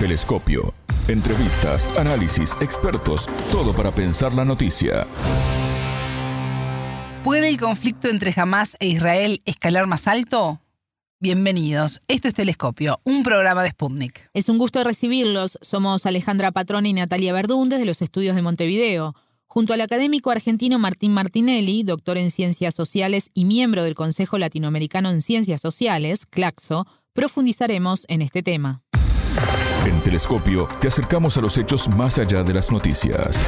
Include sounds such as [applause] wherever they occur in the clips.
Telescopio. Entrevistas, análisis, expertos, todo para pensar la noticia. ¿Puede el conflicto entre Hamas e Israel escalar más alto? Bienvenidos. Esto es Telescopio, un programa de Sputnik. Es un gusto recibirlos. Somos Alejandra Patrón y Natalia Verdún desde los estudios de Montevideo. Junto al académico argentino Martín Martinelli, doctor en Ciencias Sociales y miembro del Consejo Latinoamericano en Ciencias Sociales, CLACSO, profundizaremos en este tema. En Telescopio te acercamos a los hechos más allá de las noticias.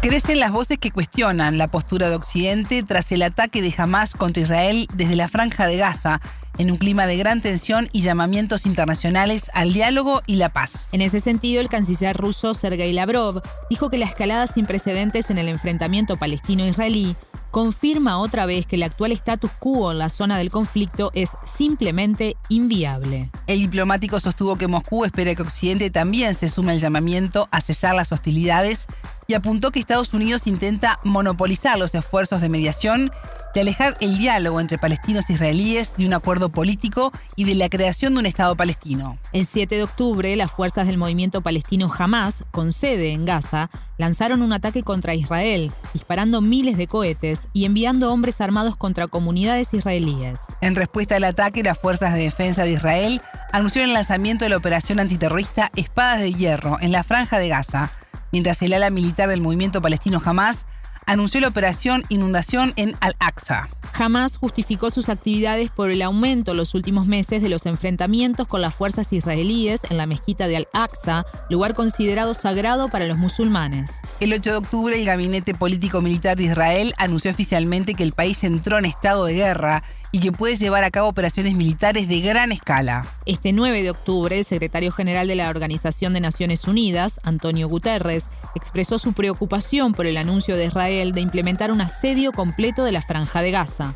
Crecen las voces que cuestionan la postura de Occidente tras el ataque de Hamas contra Israel desde la franja de Gaza, en un clima de gran tensión y llamamientos internacionales al diálogo y la paz. En ese sentido, el canciller ruso Sergei Lavrov dijo que la escalada sin precedentes en el enfrentamiento palestino-israelí confirma otra vez que el actual status quo en la zona del conflicto es simplemente inviable. El diplomático sostuvo que Moscú espera que Occidente también se sume al llamamiento a cesar las hostilidades y apuntó que Estados Unidos intenta monopolizar los esfuerzos de mediación y alejar el diálogo entre palestinos e israelíes de un acuerdo político y de la creación de un Estado palestino. El 7 de octubre, las fuerzas del movimiento palestino Hamas, con sede en Gaza, lanzaron un ataque contra Israel, disparando miles de cohetes y enviando hombres armados contra comunidades israelíes. En respuesta al ataque, las fuerzas de defensa de Israel anunciaron el lanzamiento de la operación antiterrorista Espadas de Hierro en la franja de Gaza, mientras el ala militar del movimiento palestino Hamas anunció la operación Inundación en Al-Aqsa. Hamas justificó sus actividades por el aumento en los últimos meses de los enfrentamientos con las fuerzas israelíes en la mezquita de Al-Aqsa, lugar considerado sagrado para los musulmanes. El 8 de octubre, el Gabinete Político Militar de Israel anunció oficialmente que el país entró en estado de guerra y que puede llevar a cabo operaciones militares de gran escala. Este 9 de octubre, el secretario general de la Organización de Naciones Unidas, Antonio Guterres, expresó su preocupación por el anuncio de Israel de implementar un asedio completo de la franja de Gaza.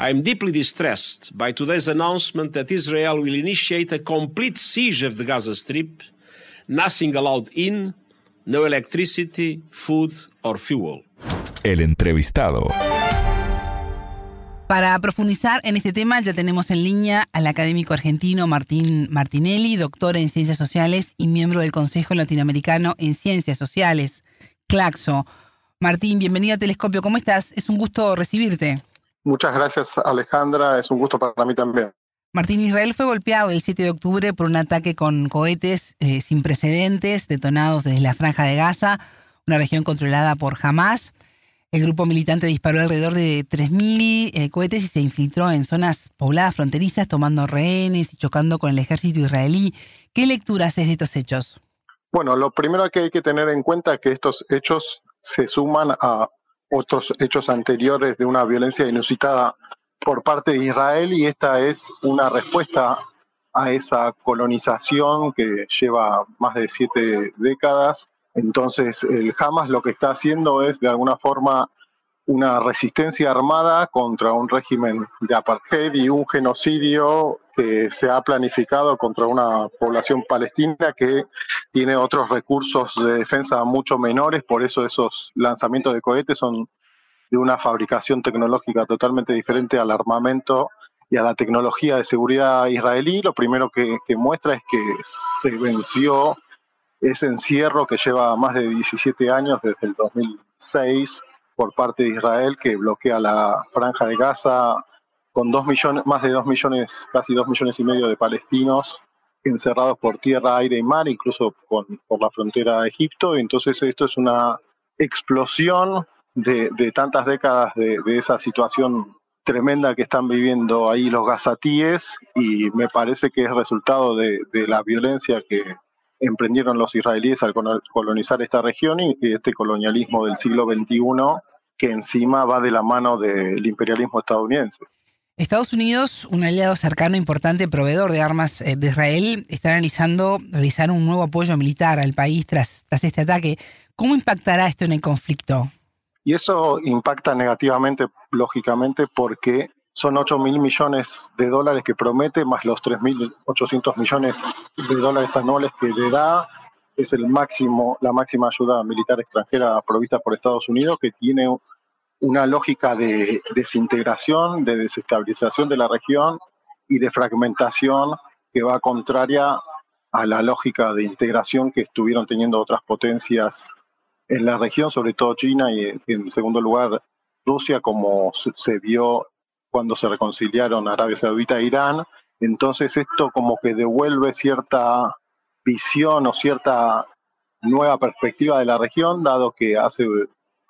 I am deeply distressed by today's announcement that Israel will initiate a complete siege of the Gaza Strip, nothing allowed in, no electricity, food or fuel. El entrevistado. Para profundizar en este tema ya tenemos en línea al académico argentino Martín Martinelli, doctor en Ciencias Sociales y miembro del Consejo Latinoamericano en Ciencias Sociales, CLACSO. Martín, bienvenido a Telescopio, ¿cómo estás? Es un gusto recibirte. Muchas gracias Alejandra, es un gusto para mí también. Martín Israel fue golpeado el 7 de octubre por un ataque con cohetes eh, sin precedentes detonados desde la franja de Gaza, una región controlada por Hamas. El grupo militante disparó alrededor de 3.000 eh, cohetes y se infiltró en zonas pobladas fronterizas, tomando rehenes y chocando con el ejército israelí. ¿Qué lecturas es de estos hechos? Bueno, lo primero que hay que tener en cuenta es que estos hechos se suman a otros hechos anteriores de una violencia inusitada por parte de Israel y esta es una respuesta a esa colonización que lleva más de siete décadas entonces, el Hamas lo que está haciendo es, de alguna forma, una resistencia armada contra un régimen de apartheid y un genocidio que se ha planificado contra una población palestina que tiene otros recursos de defensa mucho menores, por eso esos lanzamientos de cohetes son de una fabricación tecnológica totalmente diferente al armamento y a la tecnología de seguridad israelí. Lo primero que, que muestra es que se venció ese encierro que lleva más de 17 años desde el 2006 por parte de Israel que bloquea la franja de Gaza con dos millones, más de dos millones, casi dos millones y medio de palestinos encerrados por tierra, aire y mar, incluso por la frontera de Egipto. Entonces esto es una explosión de, tantas décadas de, esa situación tremenda que están viviendo ahí los gazatíes y me parece que es resultado de la violencia que, emprendieron los israelíes al colonizar esta región y este colonialismo del siglo XXI que encima va de la mano del imperialismo estadounidense. Estados Unidos, un aliado cercano importante proveedor de armas eh, de Israel, está analizando realizar un nuevo apoyo militar al país tras, tras este ataque. ¿Cómo impactará esto en el conflicto? Y eso impacta negativamente, lógicamente, porque son 8 mil millones de dólares que promete, más los 3.800 millones de dólares anuales que le da. Es el máximo, la máxima ayuda militar extranjera provista por Estados Unidos, que tiene una lógica de desintegración, de desestabilización de la región y de fragmentación que va contraria a la lógica de integración que estuvieron teniendo otras potencias en la región, sobre todo China y en segundo lugar Rusia, como se vio cuando se reconciliaron Arabia Saudita e Irán. Entonces esto como que devuelve cierta visión o cierta nueva perspectiva de la región, dado que hace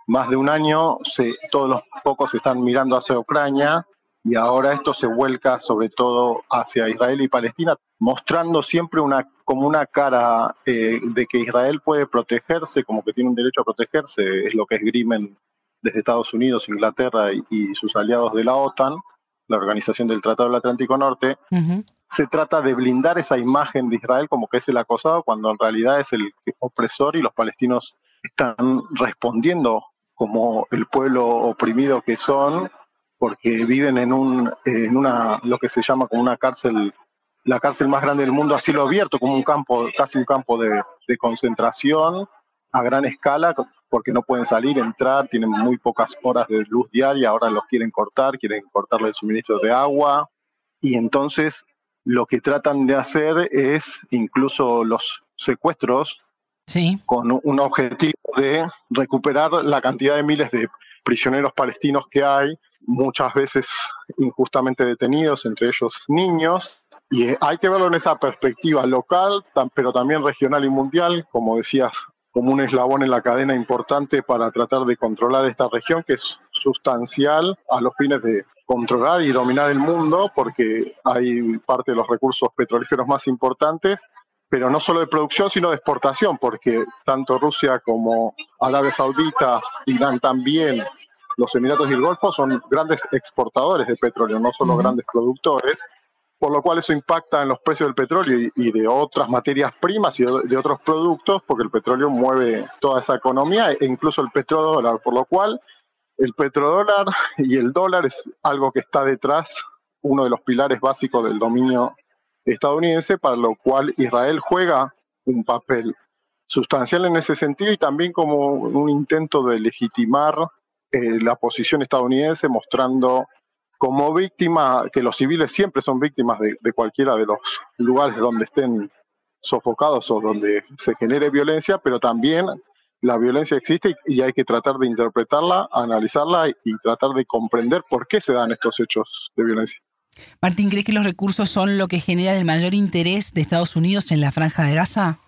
más de un año se, todos los focos están mirando hacia Ucrania y ahora esto se vuelca sobre todo hacia Israel y Palestina, mostrando siempre una como una cara eh, de que Israel puede protegerse, como que tiene un derecho a protegerse, es lo que esgrimen desde Estados Unidos, Inglaterra y, sus aliados de la OTAN, la Organización del Tratado del Atlántico Norte, se trata de blindar esa imagen de Israel como que es el acosado, cuando en realidad es el opresor y los palestinos están respondiendo como el pueblo oprimido que son, porque viven en un en una lo que se llama como una cárcel la cárcel más grande del mundo a cielo abierto como un campo casi un campo de, concentración a gran escala porque no pueden salir entrar tienen muy pocas horas de luz diaria ahora los quieren cortar quieren cortarle el suministro de agua y entonces lo que tratan de hacer es incluso los secuestros sí. con un objetivo de recuperar la cantidad de miles de prisioneros palestinos que hay muchas veces injustamente detenidos, entre ellos niños, y hay que verlo en esa perspectiva local, pero también regional y mundial, como decías, como un eslabón en la cadena importante para tratar de controlar esta región, que es sustancial a los fines de controlar y dominar el mundo, porque hay parte de los recursos petrolíferos más importantes, pero no solo de producción, sino de exportación, porque tanto Rusia como Arabia Saudita, Irán también, los Emiratos y el Golfo son grandes exportadores de petróleo, no solo grandes productores, por lo cual eso impacta en los precios del petróleo y, de otras materias primas y de, otros productos, porque el petróleo mueve toda esa economía e incluso el petrodólar, por lo cual el petrodólar y el dólar es algo que está detrás, uno de los pilares básicos del dominio estadounidense, para lo cual Israel juega un papel sustancial en ese sentido y también como un intento de legitimar eh, la posición estadounidense mostrando como víctima, que los civiles siempre son víctimas de, cualquiera de los lugares donde estén sofocados o donde se genere violencia, pero también la violencia existe y, hay que tratar de interpretarla, analizarla y, tratar de comprender por qué se dan estos hechos de violencia. Martín, ¿crees que los recursos son lo que genera el mayor interés de Estados Unidos en la franja de Gaza?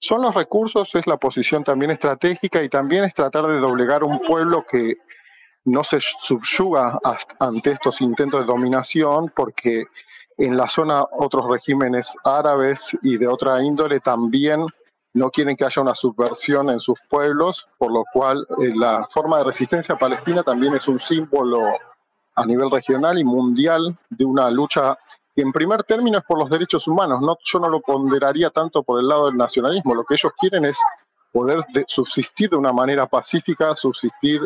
Son los recursos, es la posición también estratégica y también es tratar de doblegar un pueblo que no se subyuga ante estos intentos de dominación porque en la zona otros regímenes árabes y de otra índole también no quieren que haya una subversión en sus pueblos, por lo cual eh, la forma de resistencia palestina también es un símbolo a nivel regional y mundial de una lucha que en primer término es por los derechos humanos. No, yo no lo ponderaría tanto por el lado del nacionalismo. Lo que ellos quieren es poder subsistir de una manera pacífica, subsistir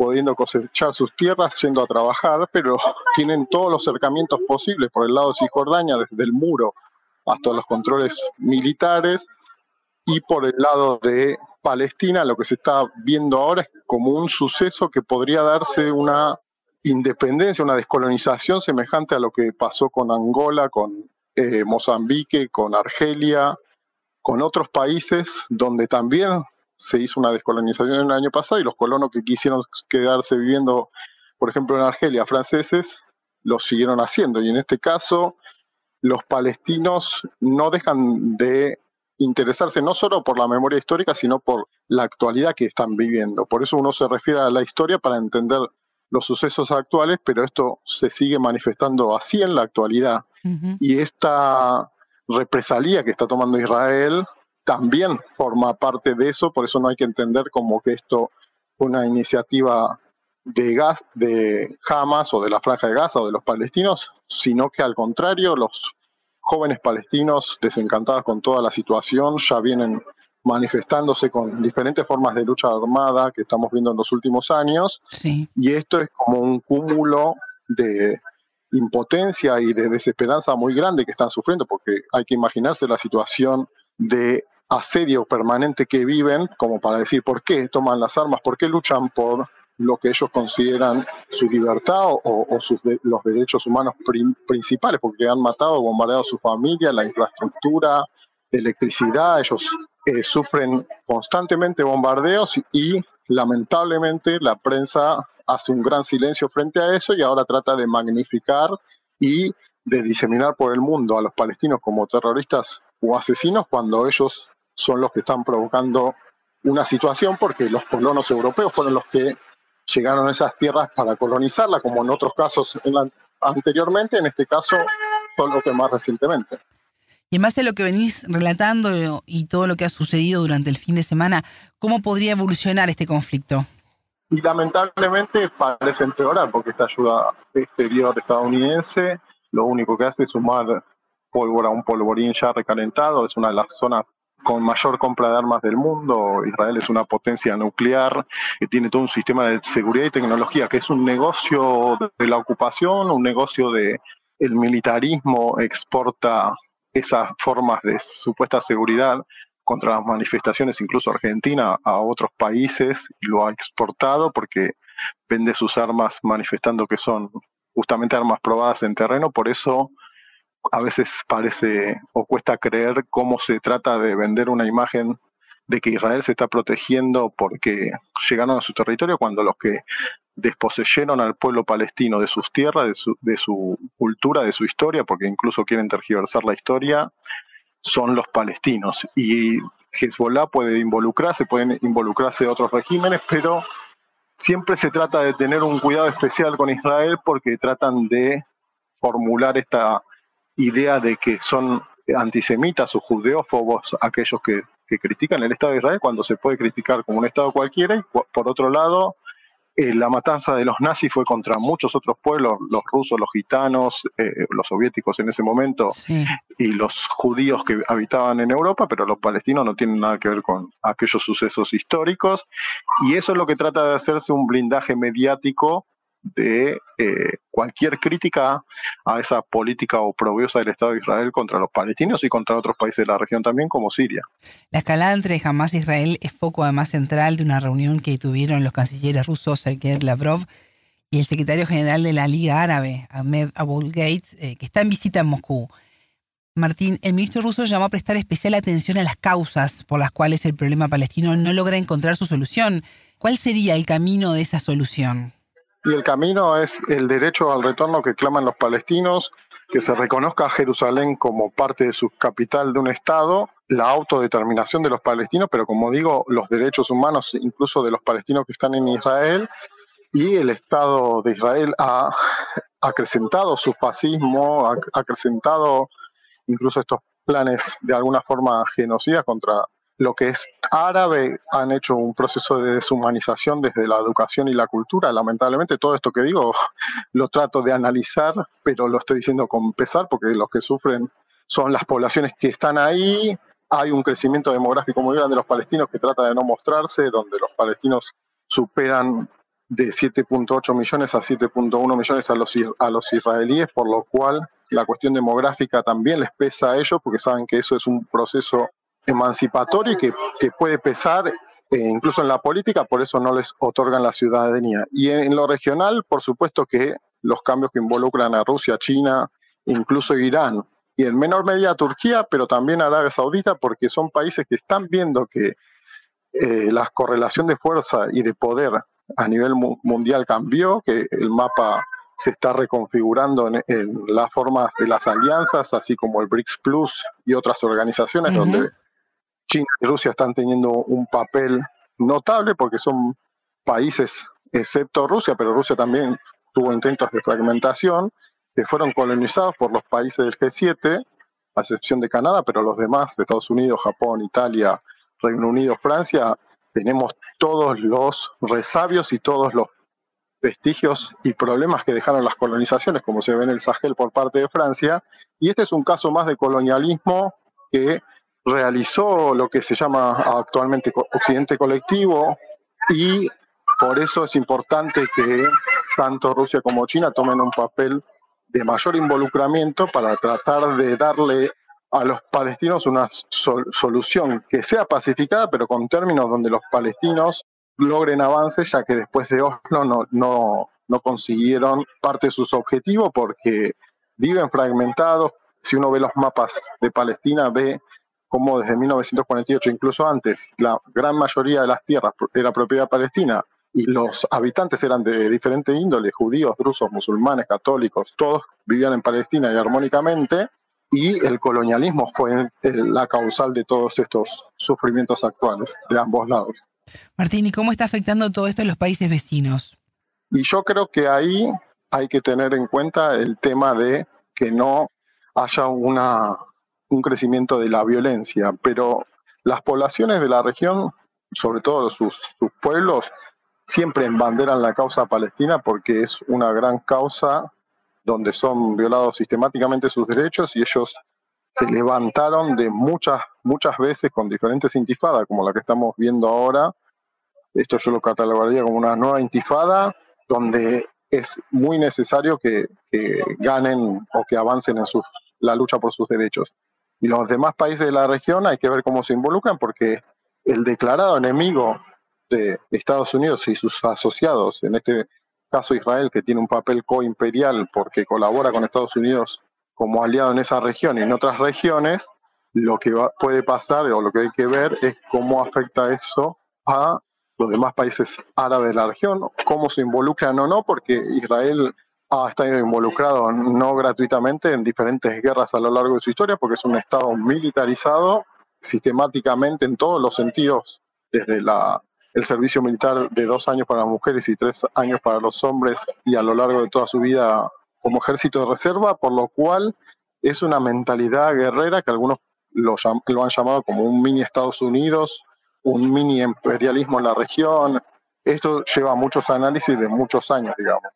pudiendo cosechar sus tierras, yendo a trabajar, pero [laughs] tienen todos los acercamientos posibles por el lado de Cisjordania, desde el muro hasta los controles militares, y por el lado de Palestina, lo que se está viendo ahora es como un suceso que podría darse una independencia, una descolonización semejante a lo que pasó con Angola, con eh, Mozambique, con Argelia, con otros países donde también se hizo una descolonización el año pasado y los colonos que quisieron quedarse viviendo, por ejemplo, en Argelia, franceses, lo siguieron haciendo. Y en este caso, los palestinos no dejan de interesarse no solo por la memoria histórica, sino por la actualidad que están viviendo. Por eso uno se refiere a la historia para entender los sucesos actuales, pero esto se sigue manifestando así en la actualidad. Y esta represalia que está tomando Israel también forma parte de eso, por eso no hay que entender como que esto una iniciativa de gas de Hamas o de la franja de Gaza o de los palestinos, sino que al contrario, los jóvenes palestinos desencantados con toda la situación ya vienen manifestándose con diferentes formas de lucha armada que estamos viendo en los últimos años. Y esto es como un cúmulo de impotencia y de desesperanza muy grande que están sufriendo, porque hay que imaginarse la situación de asedio permanente que viven, como para decir por qué toman las armas, por qué luchan por lo que ellos consideran su libertad o, sus los derechos humanos principales, porque han matado, bombardeado a su familia, la infraestructura, electricidad, ellos eh, sufren constantemente bombardeos y lamentablemente la prensa hace un gran silencio frente a eso y ahora trata de magnificar y de diseminar por el mundo a los palestinos como terroristas o asesinos cuando ellos son los que están provocando una situación porque los colonos europeos fueron los que llegaron a esas tierras para colonizarla, como en otros casos anteriormente, en este caso solo que más recientemente. Y en base a lo que venís relatando y todo lo que ha sucedido durante el fin de semana, ¿cómo podría evolucionar este conflicto? Y lamentablemente parece empeorar porque esta ayuda exterior estadounidense lo único que hace es sumar pólvora un polvorín ya recalentado, es una de las zonas con mayor compra de armas del mundo. Israel es una potencia nuclear que tiene todo un sistema de seguridad y tecnología que es un negocio de la ocupación, un negocio de el militarismo exporta esas formas de supuesta seguridad contra las manifestaciones, incluso Argentina, a otros países y lo ha exportado porque vende sus armas manifestando que son justamente armas probadas en terreno, por eso a veces parece o cuesta creer cómo se trata de vender una imagen de que Israel se está protegiendo porque llegaron a su territorio cuando los que desposeyeron al pueblo palestino de sus tierras, de su, de su cultura, de su historia, porque incluso quieren tergiversar la historia, son los palestinos. Y Hezbollah puede involucrarse, pueden involucrarse otros regímenes, pero siempre se trata de tener un cuidado especial con Israel porque tratan de formular esta idea de que son antisemitas o judeófobos aquellos que, critican el Estado de Israel cuando se puede criticar como un Estado cualquiera y por otro lado eh, la matanza de los nazis fue contra muchos otros pueblos, los rusos, los gitanos, eh, los soviéticos en ese momento y los judíos que habitaban en Europa, pero los palestinos no tienen nada que ver con aquellos sucesos históricos y eso es lo que trata de hacerse un blindaje mediático de eh, cualquier crítica a esa política oprobiosa del Estado de Israel contra los palestinos y contra otros países de la región también, como Siria. La escalada entre Hamas e Israel es foco además central de una reunión que tuvieron los cancilleres rusos Sergei Lavrov y el secretario general de la Liga Árabe, Ahmed Aboulgate, eh, que está en visita en Moscú. Martín, el ministro ruso llamó a prestar especial atención a las causas por las cuales el problema palestino no logra encontrar su solución. ¿Cuál sería el camino de esa solución? Y el camino es el derecho al retorno que claman los palestinos, que se reconozca a Jerusalén como parte de su capital de un Estado, la autodeterminación de los palestinos, pero como digo, los derechos humanos incluso de los palestinos que están en Israel, y el Estado de Israel ha acrecentado su fascismo, ha acrecentado incluso estos planes de alguna forma genocidas contra lo que es árabe han hecho un proceso de deshumanización desde la educación y la cultura. Lamentablemente todo esto que digo [laughs] lo trato de analizar, pero lo estoy diciendo con pesar porque los que sufren son las poblaciones que están ahí. Hay un crecimiento demográfico muy grande de los palestinos que trata de no mostrarse, donde los palestinos superan de 7.8 millones a 7.1 millones a los, a los israelíes, por lo cual la cuestión demográfica también les pesa a ellos porque saben que eso es un proceso emancipatorio y que, puede pesar eh, incluso en la política, por eso no les otorgan la ciudadanía. Y en, lo regional, por supuesto que los cambios que involucran a Rusia, China, incluso Irán, y en menor medida a Turquía, pero también a Arabia Saudita, porque son países que están viendo que eh, la correlación de fuerza y de poder a nivel mundial cambió, que el mapa se está reconfigurando en, las formas de las alianzas, así como el BRICS Plus y otras organizaciones donde China y Rusia están teniendo un papel notable porque son países, excepto Rusia, pero Rusia también tuvo intentos de fragmentación, que fueron colonizados por los países del G7, a excepción de Canadá, pero los demás, Estados Unidos, Japón, Italia, Reino Unido, Francia, tenemos todos los resabios y todos los vestigios y problemas que dejaron las colonizaciones, como se ve en el Sahel por parte de Francia, y este es un caso más de colonialismo que realizó lo que se llama actualmente Occidente colectivo y por eso es importante que tanto Rusia como China tomen un papel de mayor involucramiento para tratar de darle a los palestinos una solución que sea pacificada, pero con términos donde los palestinos logren avances, ya que después de Oslo no, no, no consiguieron parte de sus objetivos porque viven fragmentados. Si uno ve los mapas de Palestina, ve cómo desde 1948, incluso antes, la gran mayoría de las tierras era propiedad palestina y los habitantes eran de diferente índole, judíos, drusos, musulmanes, católicos, todos vivían en Palestina y armónicamente, y el colonialismo fue la causal de todos estos sufrimientos actuales de ambos lados. Martín, ¿y cómo está afectando todo esto en los países vecinos? Y yo creo que ahí hay que tener en cuenta el tema de que no haya una, un crecimiento de la violencia, pero las poblaciones de la región, sobre todo sus, sus pueblos, siempre embanderan la causa palestina porque es una gran causa donde son violados sistemáticamente sus derechos y ellos se levantaron de muchas, muchas veces con diferentes intifadas, como la que estamos viendo ahora. Esto yo lo catalogaría como una nueva intifada, donde es muy necesario que, ganen o que avancen en sus, la lucha por sus derechos. Y los demás países de la región hay que ver cómo se involucran, porque el declarado enemigo de Estados Unidos y sus asociados, en este caso Israel, que tiene un papel coimperial porque colabora con Estados Unidos como aliado en esa región y en otras regiones, lo que puede pasar o lo que hay que ver es cómo afecta eso a los demás países árabes de la región, cómo se involucran o no, porque Israel ha estado involucrado no gratuitamente en diferentes guerras a lo largo de su historia, porque es un Estado militarizado sistemáticamente en todos los sentidos, desde la el servicio militar de dos años para las mujeres y tres años para los hombres y a lo largo de toda su vida como ejército de reserva, por lo cual es una mentalidad guerrera que algunos lo, lo han llamado como un mini Estados Unidos, un mini imperialismo en la región. Esto lleva muchos análisis de muchos años, digamos.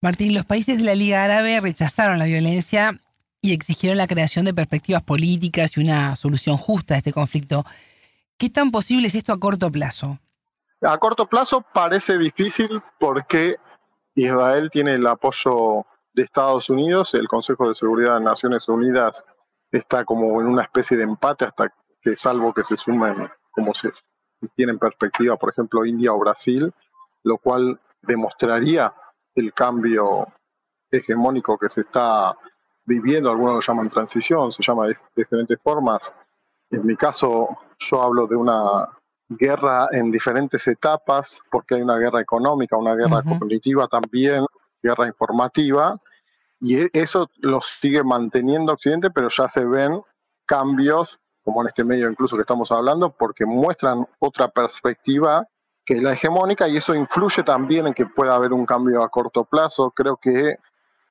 Martín, los países de la Liga Árabe rechazaron la violencia y exigieron la creación de perspectivas políticas y una solución justa a este conflicto. ¿Qué tan posible es esto a corto plazo? A corto plazo parece difícil porque Israel tiene el apoyo de Estados Unidos, el Consejo de Seguridad de Naciones Unidas está como en una especie de empate hasta que salvo que se sumen como se tiene en perspectiva, por ejemplo, India o Brasil, lo cual demostraría el cambio hegemónico que se está viviendo, algunos lo llaman transición, se llama de diferentes formas. En mi caso, yo hablo de una guerra en diferentes etapas, porque hay una guerra económica, una guerra cognitiva también, guerra informativa, y e, eso lo sigue manteniendo Occidente, pero ya se ven cambios, como en este medio incluso que estamos hablando, porque muestran otra perspectiva que es la hegemónica y eso influye también en que pueda haber un cambio a corto plazo. Creo que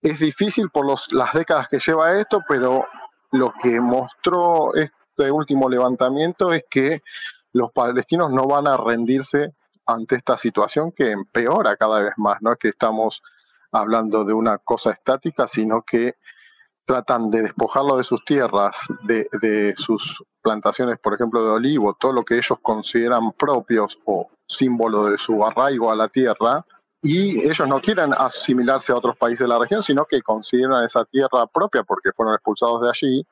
es difícil por las décadas que lleva esto, pero lo que mostró este último levantamiento es que los palestinos no van a rendirse ante esta situación que empeora cada vez más. No es que estamos hablando de una cosa estática, sino que tratan de despojarlo de sus tierras, de, sus plantaciones, por ejemplo, de olivo, todo lo que ellos consideran propios o símbolo de su arraigo a la tierra, y ellos no quieren asimilarse a otros países de la región, sino que consideran esa tierra propia porque fueron expulsados de allí.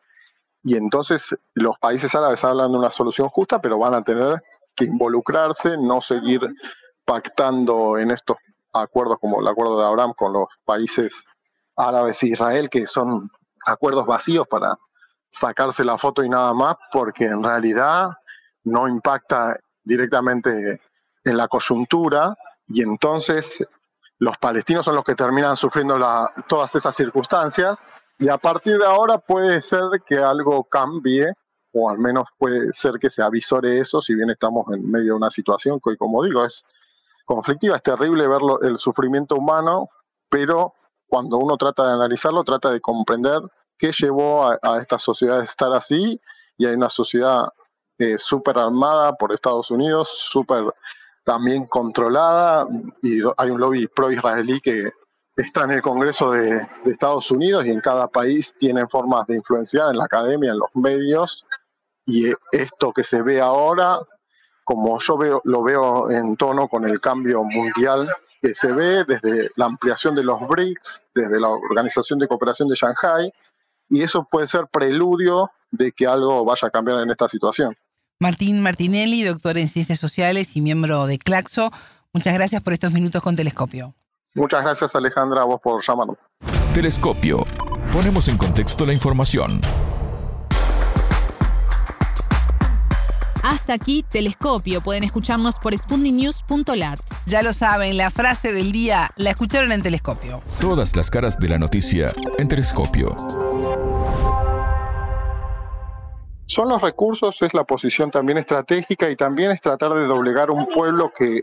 Y entonces los países árabes hablan de una solución justa, pero van a tener que involucrarse, no seguir pactando en estos acuerdos como el acuerdo de Abraham con los países árabes e Israel, que son acuerdos vacíos para sacarse la foto y nada más, porque en realidad no impacta directamente en la coyuntura y entonces los palestinos son los que terminan sufriendo la, todas esas circunstancias y a partir de ahora puede ser que algo cambie, o al menos puede ser que se avisore eso, si bien estamos en medio de una situación que, como digo, es conflictiva, es terrible ver el sufrimiento humano, pero cuando uno trata de analizarlo, trata de comprender qué llevó a, esta sociedad a estar así, y hay una sociedad eh, súper armada por Estados Unidos, súper también controlada, y hay un lobby pro-israelí que está en el Congreso de, Estados Unidos y en cada país tienen formas de influenciar en la academia, en los medios, y esto que se ve ahora, como yo veo, lo veo en tono con el cambio mundial que se ve desde la ampliación de los BRICS, desde la Organización de Cooperación de Shanghai, y eso puede ser preludio de que algo vaya a cambiar en esta situación. Martín Martinelli, doctor en Ciencias Sociales y miembro de Claxo. Muchas gracias por estos minutos con Telescopio. Muchas gracias Alejandra a vos por llamarnos. Telescopio. Ponemos en contexto la información. Hasta aquí Telescopio. Pueden escucharnos por spundinews.lat. Ya lo saben, la frase del día la escucharon en Telescopio. Todas las caras de la noticia en Telescopio. Son los recursos, es la posición también estratégica y también es tratar de doblegar un pueblo que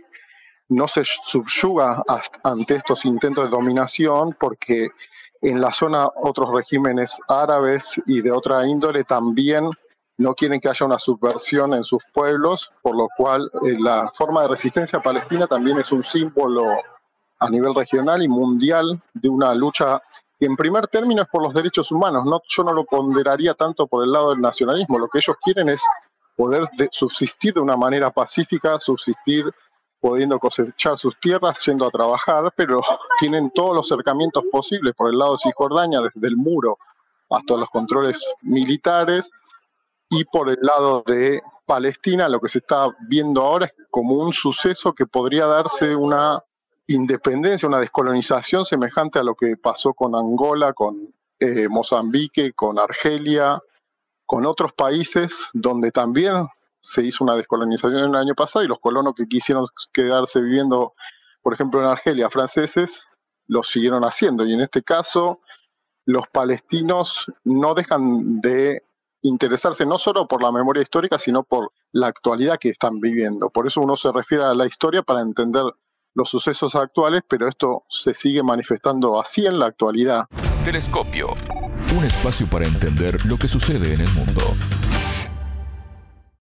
no se subyuga ante estos intentos de dominación porque en la zona otros regímenes árabes y de otra índole también no quieren que haya una subversión en sus pueblos, por lo cual eh, la forma de resistencia palestina también es un símbolo a nivel regional y mundial de una lucha que en primer término es por los derechos humanos. No, yo no lo ponderaría tanto por el lado del nacionalismo. Lo que ellos quieren es poder subsistir de una manera pacífica, subsistir pudiendo cosechar sus tierras, yendo a trabajar, pero [laughs] tienen todos los acercamientos posibles por el lado de Cisjordania, desde el muro hasta los controles militares, y por el lado de Palestina lo que se está viendo ahora es como un suceso que podría darse una independencia, una descolonización semejante a lo que pasó con Angola, con eh, Mozambique, con Argelia, con otros países donde también se hizo una descolonización el año pasado y los colonos que quisieron quedarse viviendo, por ejemplo, en Argelia, franceses, lo siguieron haciendo. Y en este caso, los palestinos no dejan de interesarse no solo por la memoria histórica, sino por la actualidad que están viviendo. Por eso uno se refiere a la historia para entender los sucesos actuales, pero esto se sigue manifestando así en la actualidad. Telescopio. Un espacio para entender lo que sucede en el mundo.